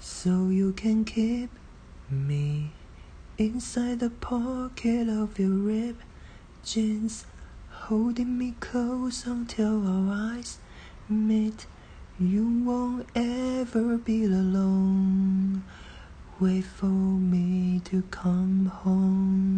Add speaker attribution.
Speaker 1: so you can keep me inside the pocket of your rib jeans, holding me close until our eyes meet. You won't ever be alone. Wait for me to come home.